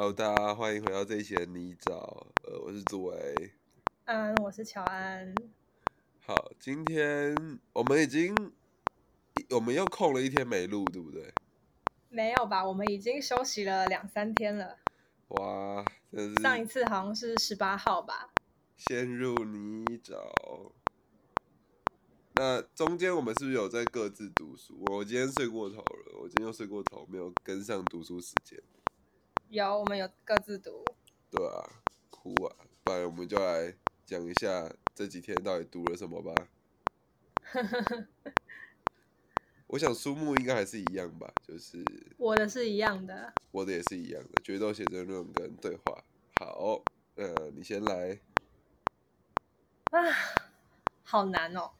Hello，大家欢迎回到这一期的泥沼，呃，我是朱伟。嗯，我是乔安。好，今天我们已经，我们又空了一天没录，对不对？没有吧？我们已经休息了两三天了。哇，真是上一次好像是十八号吧？陷入泥沼。那中间我们是不是有在各自读书？我今天睡过头了，我今天又睡过头，没有跟上读书时间。有，我们有各自读。对啊，哭啊！不然我们就来讲一下这几天到底读了什么吧。我想书目应该还是一样吧，就是我的是一样的。我的也是一样的，决斗写真论跟对话。好，呃，你先来。啊，好难哦。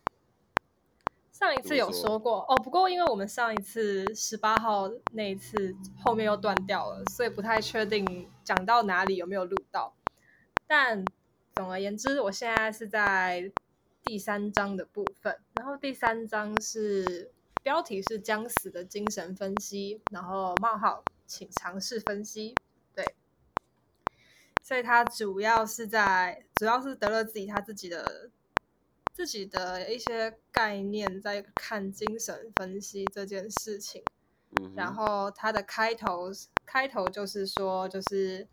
上一次有说过哦，不过因为我们上一次十八号那一次后面又断掉了，所以不太确定讲到哪里有没有录到。但总而言之，我现在是在第三章的部分，然后第三章是标题是“将死的精神分析”，然后冒号，请尝试分析。对，所以他主要是在，主要是得了自己他自己的。自己的一些概念在看精神分析这件事情，嗯然后它的开头开头就是说，就是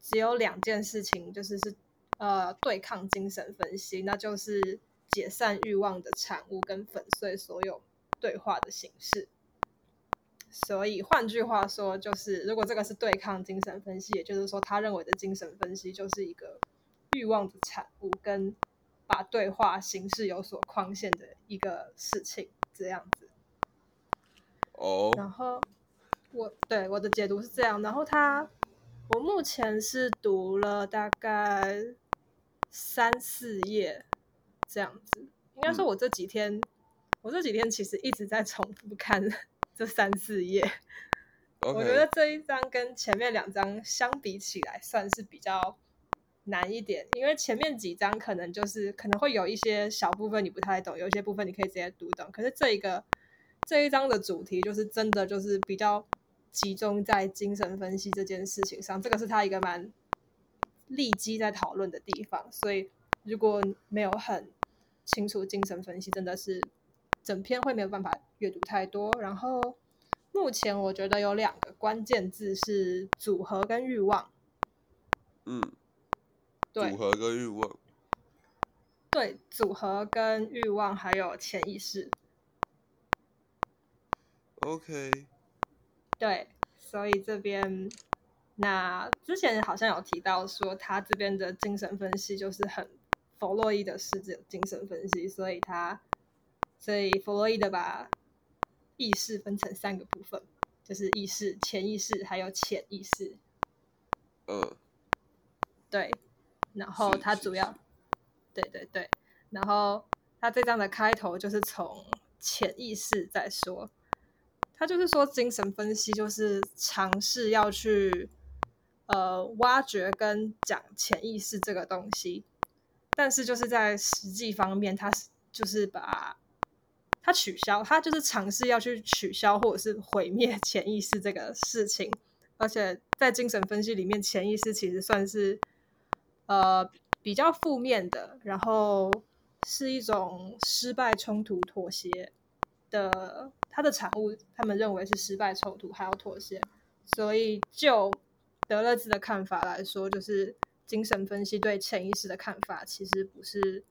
只有两件事情，就是是呃对抗精神分析，那就是解散欲望的产物跟粉碎所有对话的形式。所以换句话说，就是如果这个是对抗精神分析，也就是说他认为的精神分析就是一个欲望的产物跟。把对话形式有所框限的一个事情，这样子。哦。然后我对我的解读是这样，然后他，我目前是读了大概三四页这样子。应该说，我这几天，我这几天其实一直在重复看这三四页。我觉得这一章跟前面两章相比起来，算是比较。难一点，因为前面几章可能就是可能会有一些小部分你不太懂，有一些部分你可以直接读懂。可是这一个这一章的主题就是真的就是比较集中在精神分析这件事情上，这个是他一个蛮立基在讨论的地方。所以如果没有很清楚精神分析，真的是整篇会没有办法阅读太多。然后目前我觉得有两个关键字是组合跟欲望。嗯。组合跟欲望，对，组合跟欲望还有潜意识。OK。对，所以这边那之前好像有提到说，他这边的精神分析就是很弗洛伊德式的精神分析，所以他所以弗洛伊德把意识分成三个部分，就是意识、潜意识还有潜意识。嗯，对。然后他主要，对对对，然后他这章的开头就是从潜意识在说，他就是说精神分析就是尝试要去呃挖掘跟讲潜意识这个东西，但是就是在实际方面，他是就是把他取消，他就是尝试要去取消或者是毁灭 潜意识这个事情，而且在精神分析里面，潜意识其实算是。呃，比较负面的，然后是一种失败冲突妥协的，它的产物，他们认为是失败冲突还要妥协，所以就德勒兹的看法来说，就是精神分析对潜意识的看法其实不是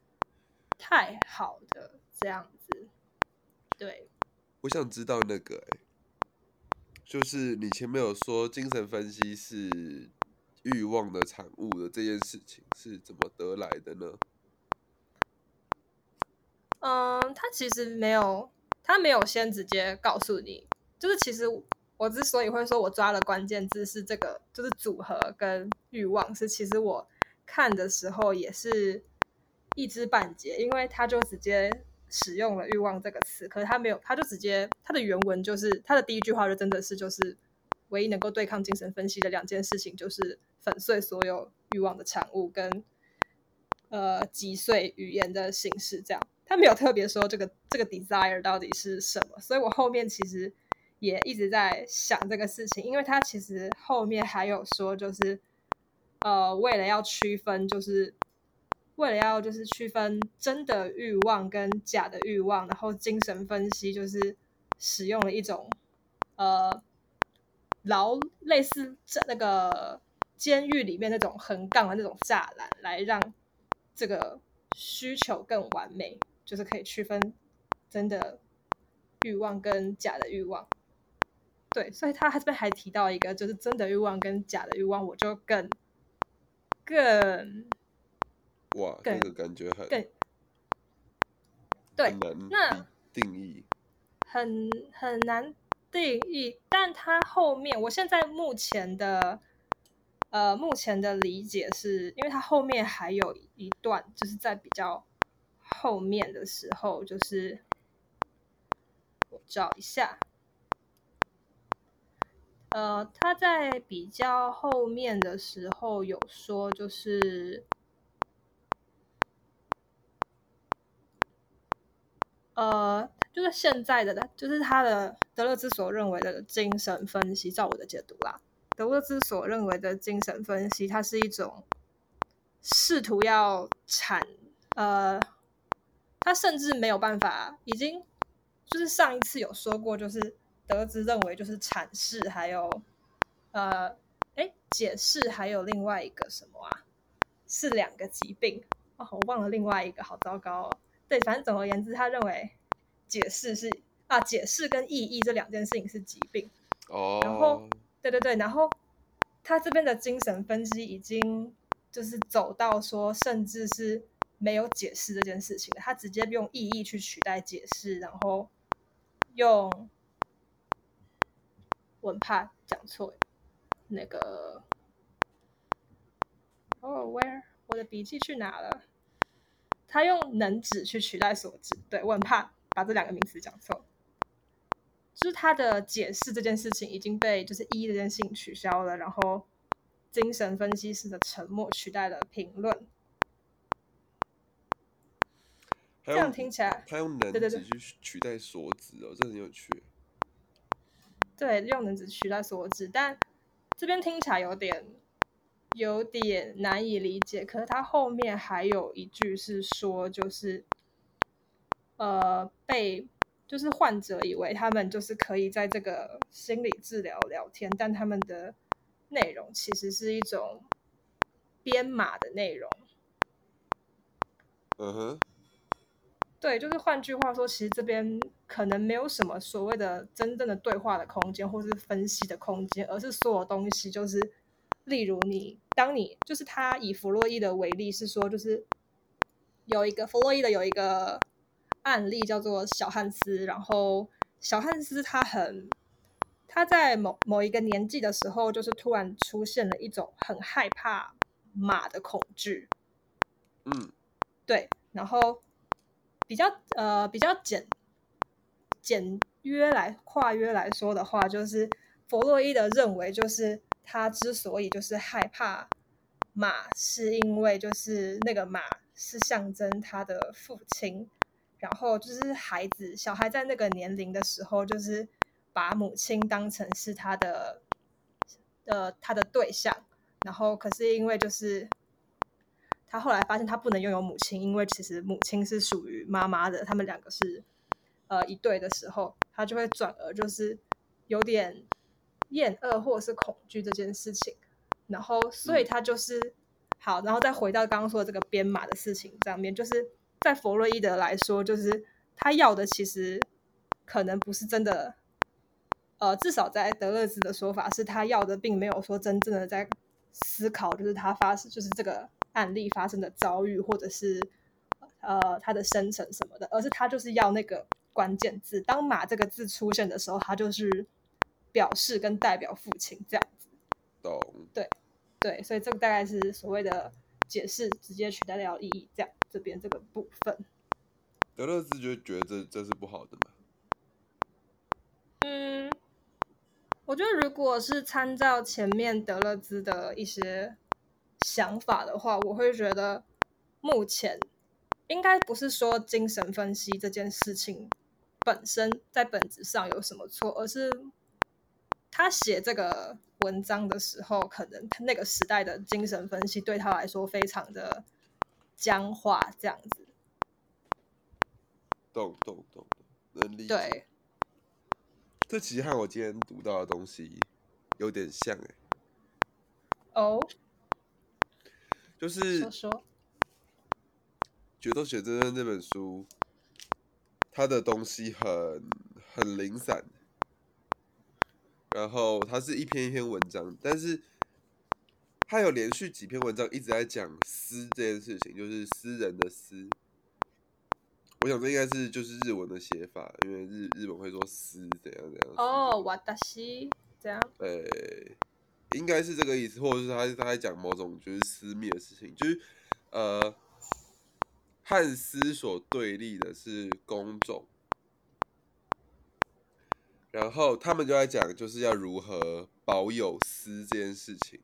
太好的这样子。对，我想知道那个，就是你前面有说精神分析是。欲望的产物的这件事情是怎么得来的呢？嗯，他其实没有，他没有先直接告诉你。就是其实我之所以会说我抓了关键字是这个，就是组合跟欲望是，其实我看的时候也是一知半解，因为他就直接使用了欲望这个词，可是他没有，他就直接他的原文就是他的第一句话就真的是就是唯一能够对抗精神分析的两件事情就是。粉碎所有欲望的产物，跟呃击碎语言的形式，这样他没有特别说这个这个 desire 到底是什么，所以我后面其实也一直在想这个事情，因为他其实后面还有说，就是呃，为了要区分，就是为了要就是区分真的欲望跟假的欲望，然后精神分析就是使用了一种呃牢类似这那个监狱里面那种横杠的那种栅栏，来让这个需求更完美，就是可以区分真的欲望跟假的欲望。对，所以他这边还提到一个，就是真的欲望跟假的欲望，我就更更哇，更这个感觉很更对那定义。很很难定义，但他后面，我现在目前的呃目前的理解是，因为他后面还有一段，就是在比较后面的时候，就是我找一下，呃，他在比较后面的时候有说，就是呃，就是现在的，就是他的德勒兹所认为的精神分析，照我的解读啦，德勒兹所认为的精神分析，它是一种试图要阐，呃，他甚至没有办法，已经就是上一次有说过，就是德兹认为就是阐释，还有呃，哎，解释，还有另外一个什么啊？是两个疾病哦，我忘了另外一个，好糟糕哦。对，反正总而言之，他认为解释是啊，解释跟意义这两件事情是疾病。哦，然后对对对，然后他这边的精神分析已经就是走到说，甚至是没有解释这件事情的，他直接用意义去取代解释，然后用文怕讲错那个哦，where 我的笔记去哪了？他用能指去取代所指，对我很怕把这两个名词讲错。就是他的解释这件事情已经被就是一这件事情取消了，然后精神分析师的沉默取代了评论。这样听起来，他用能指去取代所指哦，这很有趣。对，用能指取代所指，但这边听起来有点有点难以理解。可是他后面还有一句是说，就是呃，被就是患者以为他们就是可以在这个心理治疗聊天，但他们的内容其实是一种编码的内容。嗯哼，对，就是换句话说，其实这边可能没有什么所谓的真正的对话的空间，或是分析的空间，而是所有东西就是，例如你，当你就是他以弗洛伊德为例，是说就是有一个弗洛伊德有一个案例叫做小汉斯，然后小汉斯他很他在某某一个年纪的时候，就是突然出现了一种很害怕马的恐惧，嗯，对，然后比较呃比较简简约来跨约来说的话，就是弗洛伊德认为，就是他之所以就是害怕马，是因为就是那个马是象征他的父亲，然后就是孩子小孩在那个年龄的时候，就是把母亲当成是他的呃他的对象，然后可是因为就是他后来发现他不能拥有母亲，因为其实母亲是属于妈妈的，他们两个是呃一对的时候，他就会转而就是有点厌恶或者是恐惧这件事情，然后所以他就是好，然后再回到刚刚说的这个编码的事情上面，就是在弗洛伊德来说，就是他要的其实可能不是真的，呃，至少在德勒兹的说法是他要的，并没有说真正的在思考，就是他发生就是这个案例发生的遭遇，或者是呃他的生成什么的，而是他就是要那个关键字。当“马”这个字出现的时候，他就是表示跟代表父亲这样子。懂。对，所以这个大概是所谓的解释直接取代掉意义，这样这边这个部分。德勒兹就觉得这这是不好的嘛？嗯，我觉得如果是参照前面德勒兹的一些想法的话，我会觉得目前应该不是说精神分析这件事情本身在本质上有什么错，而是他写这个文章的时候，可能他那个时代的精神分析对他来说非常的僵化，这样子。懂懂懂，能理解。对，这其实和我今天读到的东西有点像哎、哦，就是说说，《决斗写真》这本书，它的东西很很零散，然后它是一篇一篇文章，但是它有连续几篇文章一直在讲私这件事情，就是私人的私。我想这应该是就是日文的写法，因为日日本会说私怎样怎样。哦，瓦达西这样，对，应该是这个意思，或者是他他在讲某种就是私密的事情，就是呃，汉私所对立的是公众，然后他们就在讲就是要如何保有私这件事情，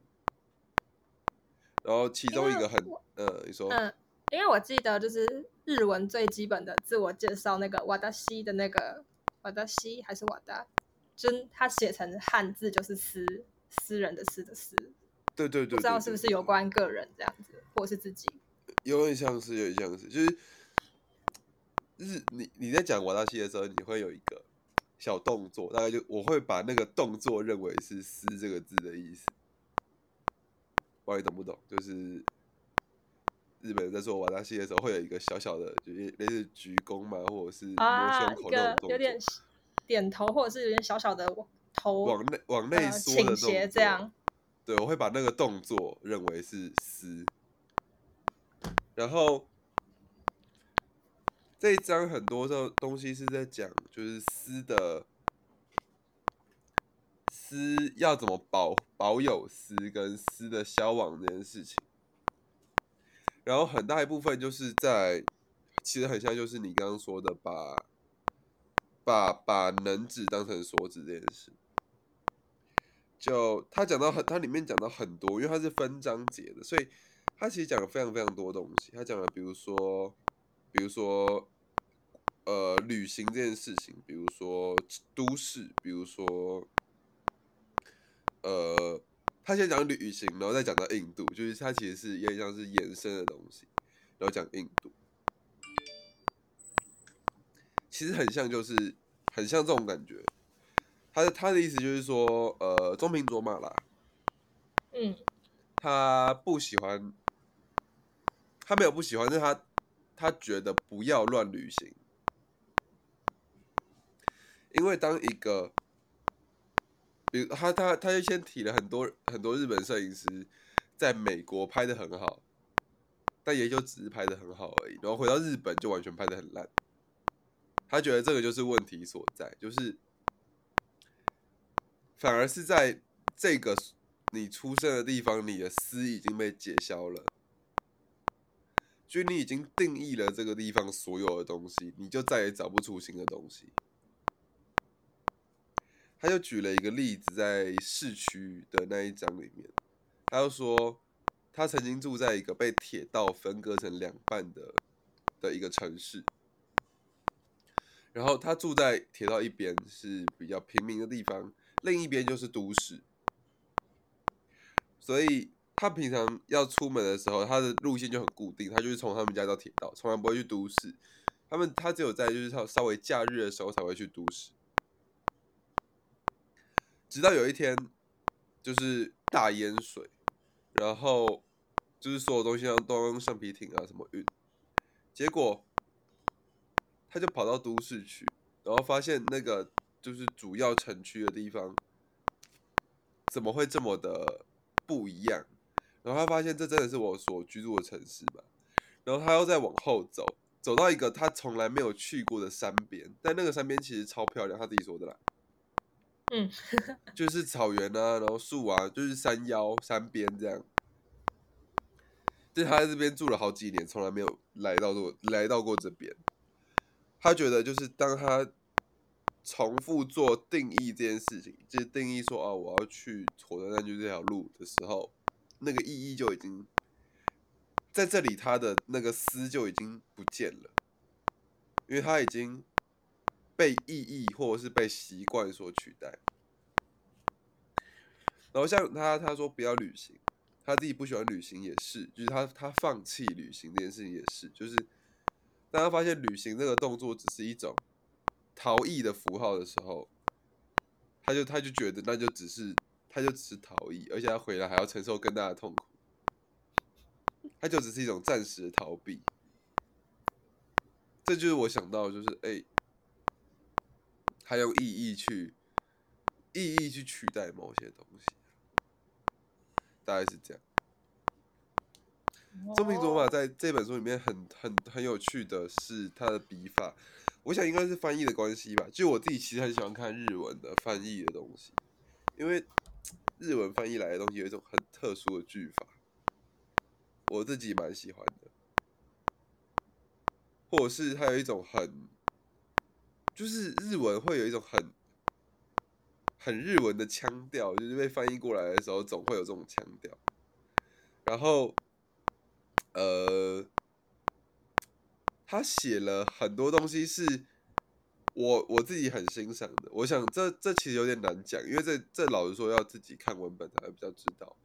然后其中一个很呃，你说。嗯，因为我记得就是日文最基本的自我介绍那个瓦达西的那个瓦达西还是瓦达，就是他写成汉字就是私私人的私的私，对对对，不知道是不是有关个人这样子，或者是自己。有点像是，有点像是，就是日你你在讲瓦达西的时候，你会有一个小动作，大概就我会把那个动作认为是“撕”这个字的意思，不知道你懂不懂？就是日本人在做瓦达西的时候，会有一个小小的，就是类似鞠躬嘛，或者是摸啊，胸口那种动个有点作，点头，或者是有点小小的头往内往内呃缩的动倾斜作这样。对，我会把那个动作认为是撕。然后这一章很多的东西是在讲，就是撕的撕要怎么保保有撕跟撕的消亡这件事情。然后很大一部分就是在，其实很像就是你刚刚说的把把把能指当成所指这件事。就他讲到很，他里面讲到很多，因为它是分章节的，所以他其实讲了非常非常多东西。他讲了，比如说，比如说，呃，旅行这件事情，比如说都市，比如说，呃，他先讲旅行，然后再讲到印度，就是他其实是有点像是延伸的东西，然后讲印度，其实很像，就是很像这种感觉。他的他的意思就是说，呃，中平卓玛啦，嗯他不喜欢，他没有不喜欢，但是他他觉得不要乱旅行，因为当一个，比如他他他就先提了很多很多日本摄影师在美国拍的很好，但也就只是拍的很好而已，然后回到日本就完全拍的很烂，他觉得这个就是问题所在，就是反而是在这个你出生的地方，你的私已经被解消了，就你已经定义了这个地方所有的东西，你就再也找不出新的东西。他就举了一个例子，在市区的那一章里面，他就说他曾经住在一个被铁道分割成两半的的一个城市，然后他住在铁道一边是比较平民的地方，另一边就是都市。所以他平常要出门的时候，他的路线就很固定，他就是从他们家到铁道，从来不会去都市。他们他只有在就是稍稍微假日的时候才会去都市。直到有一天，就是大淹水，然后就是所有东西都用橡皮艇啊什么运，结果他就跑到都市去，然后发现那个就是主要城区的地方怎么会这么的不一样？然后他发现这真的是我所居住的城市吧。然后他又再往后走，走到一个他从来没有去过的山边，但那个山边其实超漂亮，他自己说的啦。嗯，就是草原啊，然后树啊，就是山腰、山边这样。就是他在这边住了好几年，从来没有来到过来到过这边。他觉得，就是当他重复做定义这件事情，就是定义说啊，我要去火车站就这条路的时候，那个意义就已经在这里，他的那个思就已经不见了，因为他已经被意义或者是被习惯所取代。然后像他他说不要旅行，他自己不喜欢旅行也是，就是他他放弃旅行这件事情也是，就是当他发现旅行这个动作只是一种逃逸的符号的时候，他就他就觉得那就只是他就只是逃逸，而且他回来还要承受更大的痛苦，他就只是一种暂时的逃避。这就是我想到，就是哎，他用意义去意义去取代某些东西，大概是这样。中平卓马在这本书里面很很很有趣的是他的笔法，我想应该是翻译的关系吧。就我自己其实很喜欢看日文的翻译的东西，因为日文翻译来的东西有一种很特殊的句法，我自己蛮喜欢的。或者是它有一种很，就是日文会有一种很很日文的腔调，就是被翻译过来的时候总会有这种腔调。然后，呃，他写了很多东西是我我自己很欣赏的。我想这这其实有点难讲，因为这这老实说要自己看文本才会比较知道。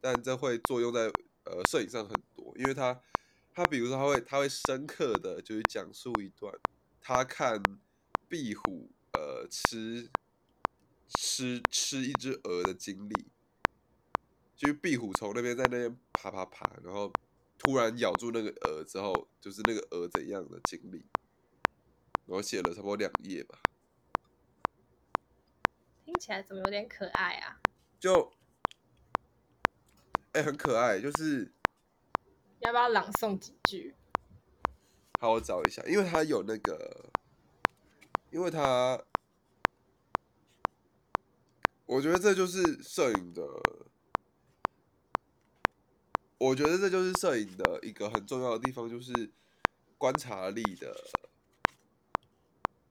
但这会作用在呃摄影上很多，因为他。他比如说，他会他会深刻的就是讲述一段他看壁虎呃吃吃吃一只鹅的经历，就是壁虎从那边在那边爬爬爬，然后突然咬住那个鹅之后，就是那个鹅怎样的经历，我写了差不多两页吧。听起来怎么有点可爱啊？就，哎，很可爱，就是。要不要朗诵几句？好，我找一下，因为他有那个，因为他，我觉得这就是摄影的，我觉得这就是摄影的一个很重要的地方，就是观察力的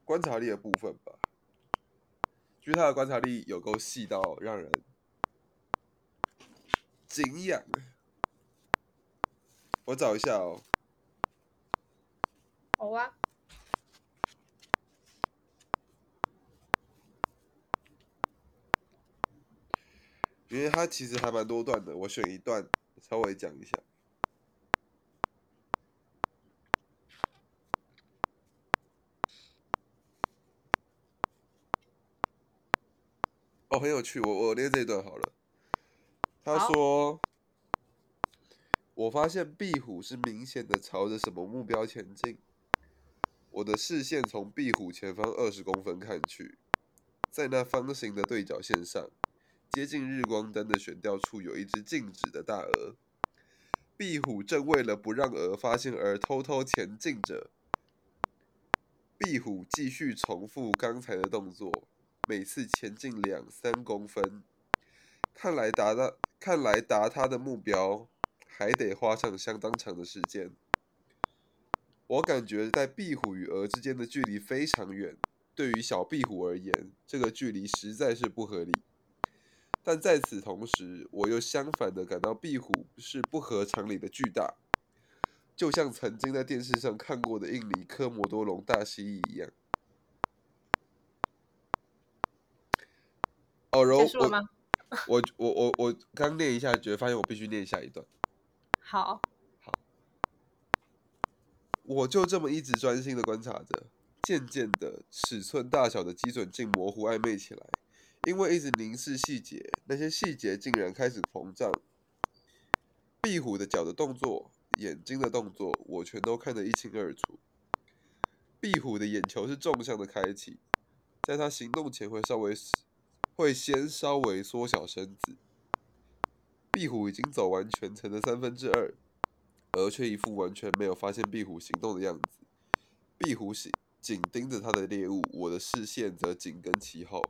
观察力的部分吧。就是他的观察力有够细到让人敬仰。我找一下哦。好啊。因为他其实还蛮多段的，我选一段稍微讲一下。哦，很有趣，我我念这一段好了。他说。我发现壁虎是明显的朝着什么目标前进。我的视线从壁虎前方二十公分看去，在那方形的对角线上，接近日光灯的悬吊处有一只静止的大鹅。壁虎正为了不让鹅发现而偷偷前进着。壁虎继续重复刚才的动作，每次前进两三公分。看来达到，看来达他的目标。还得花上相当长的时间。我感觉在壁虎与鹅之间的距离非常远，对于小壁虎而言，这个距离实在是不合理。但在此同时，我又相反的感到壁虎是不合常理的巨大，就像曾经在电视上看过的印尼科摩多龙大蜥蜴一样。哦，柔，我我我我我刚念一下，觉得发现我必须念下一段。好，好，我就这么一直专心的观察着，渐渐的，尺寸大小的基准镜模糊暧昧起来，因为一直凝视细节，那些细节竟然开始膨胀。壁虎的脚的动作，眼睛的动作，我全都看得一清二楚。壁虎的眼球是纵向的开启，在它行动前会稍微会先稍微缩小身子。壁虎已经走完全程的三分之二，而却一副完全没有发现壁虎行动的样子。壁虎紧紧盯着它的猎物，我的视线则紧跟其后。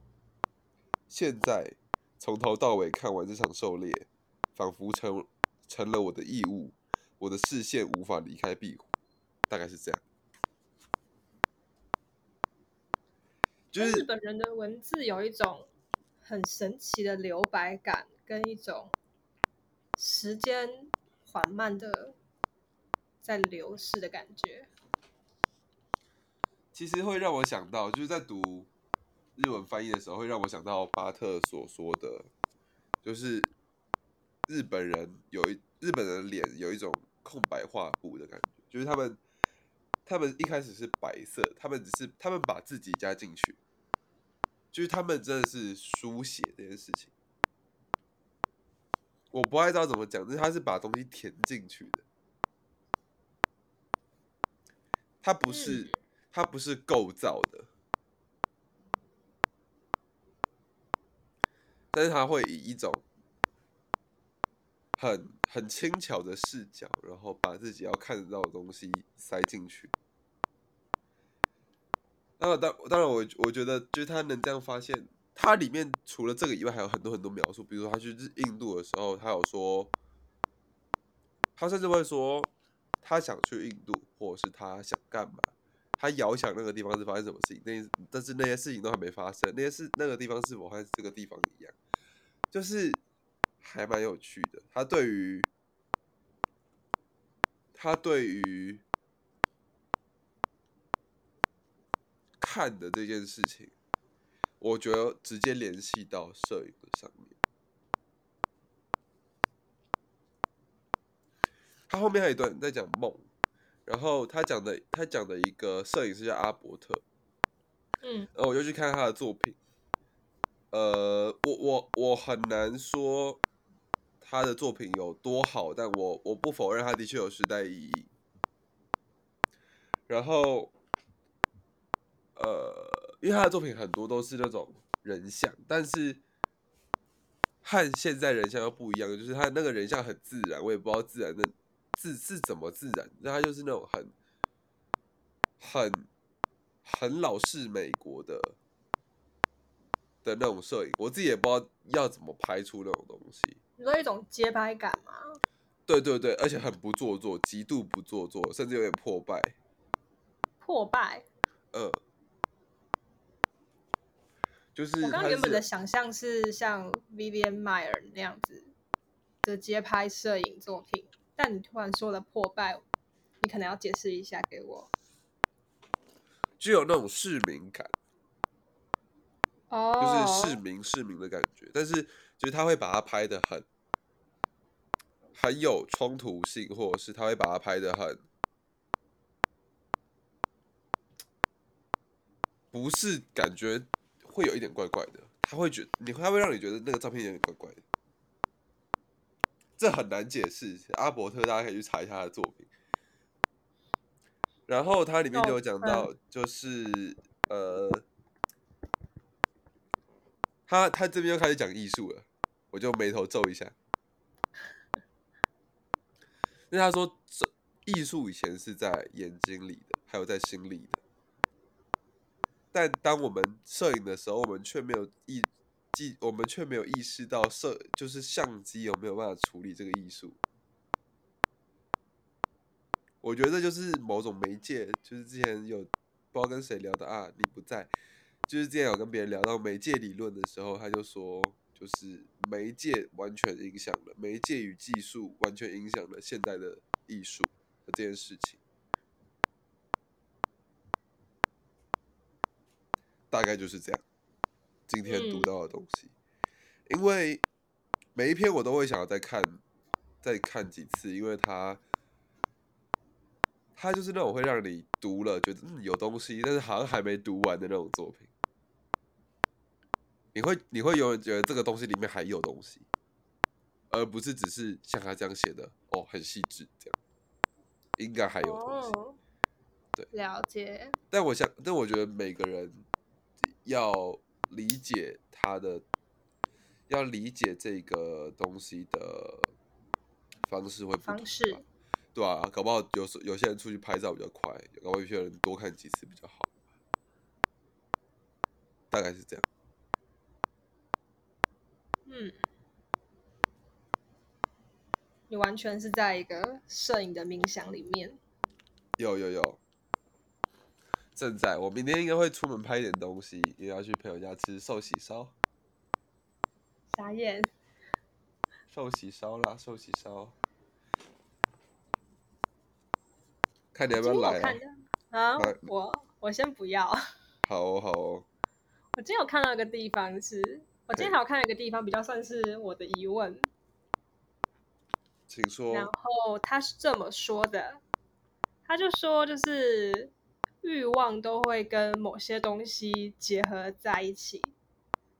现在从头到尾看完这场狩猎，仿佛成成了我的义务。我的视线无法离开壁虎，大概是这样。就是日本人的文字有一种很神奇的留白感，跟一种。时间缓慢的在流逝的感觉，其实会让我想到，就是在读日文翻译的时候，会让我想到巴特所说的，就是日本人有一日本人脸有一种空白画布的感觉，就是他们他们一开始是白色，他们只是他们把自己加进去，就是他们真的是书写这件事情，我不太知道怎么讲，就是他是把东西填进去的，他不是嗯他不是构造的。但是他会以一种很很轻巧的视角，然后把自己要看得到的东西塞进去。那当当然我，我觉得就是他能这样发现，它里面除了这个以外，还有很多很多描述。比如说他去印度的时候，他有说，他甚至会说他想去印度，或者是他想干嘛，他遥想那个地方是发生什么事情，那但是那些事情都还没发生，那些事那个地方是否和这个地方一样，就是还蛮有趣的。他对于他对于看的这件事情，我觉得直接联系到摄影的上面。他后面还有一段在讲梦，然后他讲的他讲的一个摄影师叫阿伯特，嗯然后我就去看他的作品。呃，我我我很难说他的作品有多好，但我我不否认他的确有时代意义。然后，呃，因为他的作品很多都是那种人像，但是和现在人像又不一样，就是他那个人像很自然，我也不知道自然的自是怎么自然，那他就是那种很很很老式美国的的那种摄影，我自己也不知道要怎么拍出那种东西。你说一种街拍感吗？对对对，而且很不做作，极度不做作，甚至有点破败。破败。呃，就是我刚刚原本的想象是像 Vivian Meyer 那样子的街拍摄影作品，但你突然说了破败，你可能要解释一下给我。具有那种市民感，哦，就是市民市民的感觉，但是就是他会把它拍的很很有冲突性，或者是他会把它拍的很不是感觉会有一点怪怪的，他会觉你他会让你觉得那个照片有点怪怪的，这很难解释。阿伯特大家可以去查一下他的作品。然后它里面就有讲到，就是、呃，他他这边又开始讲艺术了，我就眉头皱一下。因为他说，这艺术以前是在眼睛里的，还有在心里的。但当我们摄影的时候，我们却没有意记，我们却没有意识到摄就是相机有没有办法处理这个艺术。我觉得这就是某种媒介，就是之前有不知道跟谁聊的啊，你不在，就是之前有跟别人聊到媒介理论的时候，他就说，就是媒介完全影响了媒介与技术完全影响了现代的艺术这件事情，大概就是这样。今天读嗯到的东西，因为每一篇我都会想要再看，再看几次，因为它。它就是那种会让你读了觉得嗯有东西，但是好像还没读完的那种作品。你会你会永远觉得这个东西里面还有东西，而不是只是像他这样写的哦，很细致这样，应该还有东西。哦，对，了解。但我想，但我觉得每个人要理解他的，要理解这个东西的方式会不同吧。方式。对啊，搞不好有时有些人出去拍照比较快，搞不好有些人多看几次比较好，大概是这样。嗯，你完全是在一个摄影的冥想里面。有有有，正在我明天应该会出门拍一点东西，也要去朋友家吃寿喜烧，傻眼，寿喜烧啦，寿喜烧。看你要不要来、啊啊，我我先不要。好哦好哦，我今天有看到一个地方是我今天还有看到一个地方，比较算是我的疑问。请说。然后他是这么说的，他就说，就是欲望都会跟某些东西结合在一起，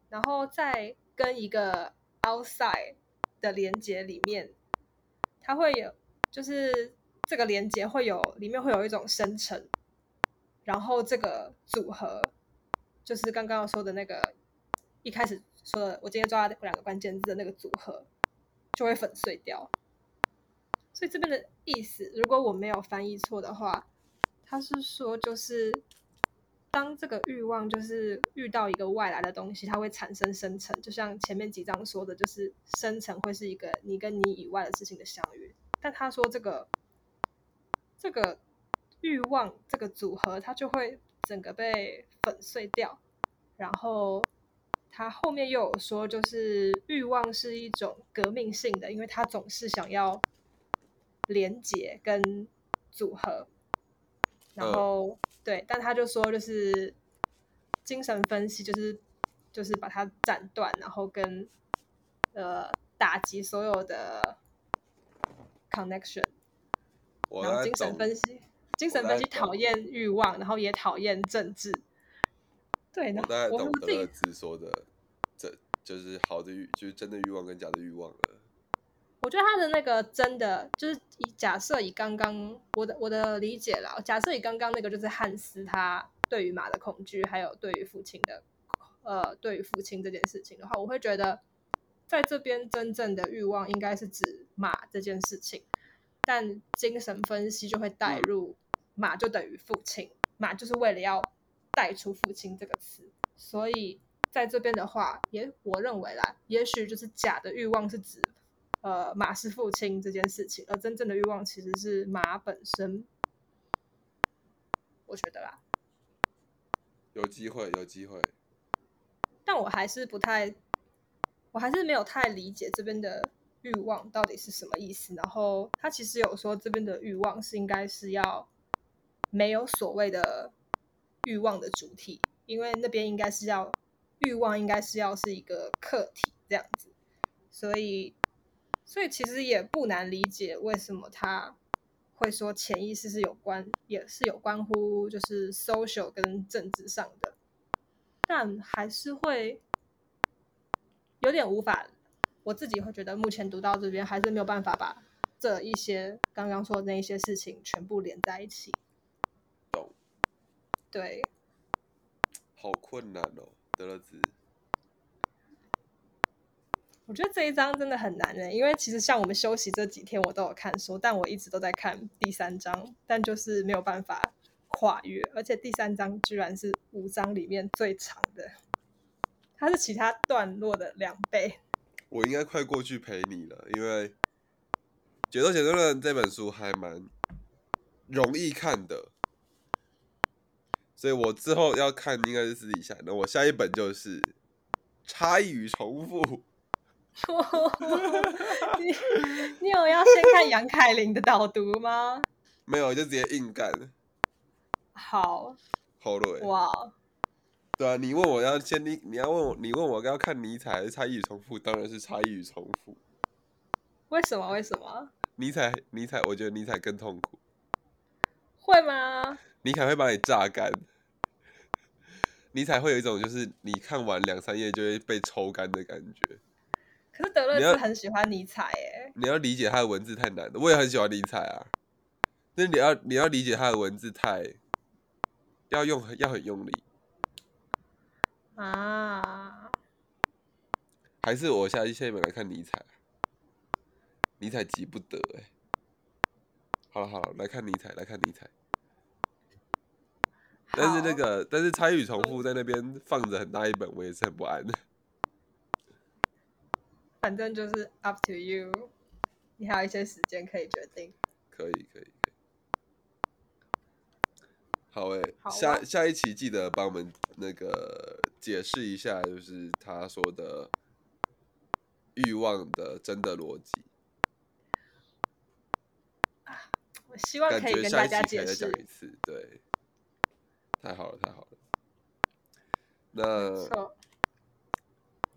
然后在跟一个 outside 的连接里面，它会有，就是这个连接会有里面会有一种生成，然后这个组合就是刚刚说的那个一开始说的，我今天抓的两个关键字的那个组合就会粉碎掉。所以这边的意思，如果我没有翻译错的话，他是说，就是当这个欲望就是遇到一个外来的东西，它会产生生成，就像前面几章说的，就是生成会是一个你跟你以外的事情的相遇。但他说这个这个欲望这个组合，它就会整个被粉碎掉。然后他后面又有说，就是欲望是一种革命性的，因为他总是想要。连接跟组合，然后对，但他就说就是精神分析，就是就是把它斩断，然后跟呃打击所有的 connection。然后精神分析，精神分析讨厌欲望，然后也讨厌政治。对，我大概懂德勒兹说的，这就是好的欲，就是真的欲望跟假的欲望了。我觉得他的那个真的就是以假设以刚刚我的我的理解啦，假设以刚刚那个就是汉斯他对于马的恐惧，还有对于父亲的呃对于父亲这件事情的话，我会觉得在这边真正的欲望应该是指马这件事情，但精神分析就会带入马就等于父亲，马就是为了要带出父亲这个词，所以在这边的话，也我认为啦，也许就是假的欲望是指。呃，马是父亲这件事情，而真正的欲望其实是马本身。我觉得啦，有机会，有机会。但我还是不太，我还是没有太理解这边的欲望到底是什么意思。然后他其实有说，这边的欲望是应该是要没有所谓的欲望的主体，因为那边应该是要欲望应该是要是一个客体这样子，所以。所以其实也不难理解为什么他会说潜意识是有关，也是有关乎就是 social 跟政治上的，但还是会有点无法，我自己会觉得目前读到这边还是没有办法把这一些刚刚说的那一些事情全部连在一起。懂。对。好困难哦，德勒兹。我觉得这一章真的很难呢，因为其实像我们休息这几天，我都有看书，但我一直都在看第三章，但就是没有办法跨越，而且第三章居然是五章里面最长的，它是其他段落的两倍。我应该快过去陪你了，因为《解读解读论》这本书还蛮容易看的，所以我之后要看应该是私底下。那我下一本就是《差异与重复》。你你有要先看杨凯琳的导读吗？没有，就直接硬干。好。好累。哇。对啊，你问我要先你你要问我，你问我要看尼采还是差异与重复？当然是差异与重复。为什么？为什么？尼采，尼采，我觉得尼采更痛苦。会吗？尼采会把你榨干。尼采会有一种就是你看完两三页就会被抽干的感觉。可是德勒是很喜欢尼采诶，你要理解他的文字太难了。我也很喜欢尼采啊，那你要你要理解他的文字太要用要很用力啊。还是我下下一本来看尼采，尼采急不得哎。好了好了，来看尼采，来看尼采。但是那个但是参与重复在那边放着很大一本，我也是很不安的。反正就是 up to you，你还有一些时间可以决定。可以可以可以。好诶，下下一期记得帮我们那个解释一下，就是他说的欲望的真的逻辑。啊，我希望可以跟大家解释一次。对，太好了太好了。那。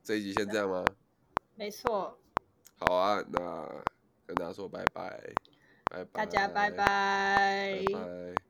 这一集先这样吗？没错。好啊，那跟大家说拜拜，拜拜，大家拜拜，拜拜。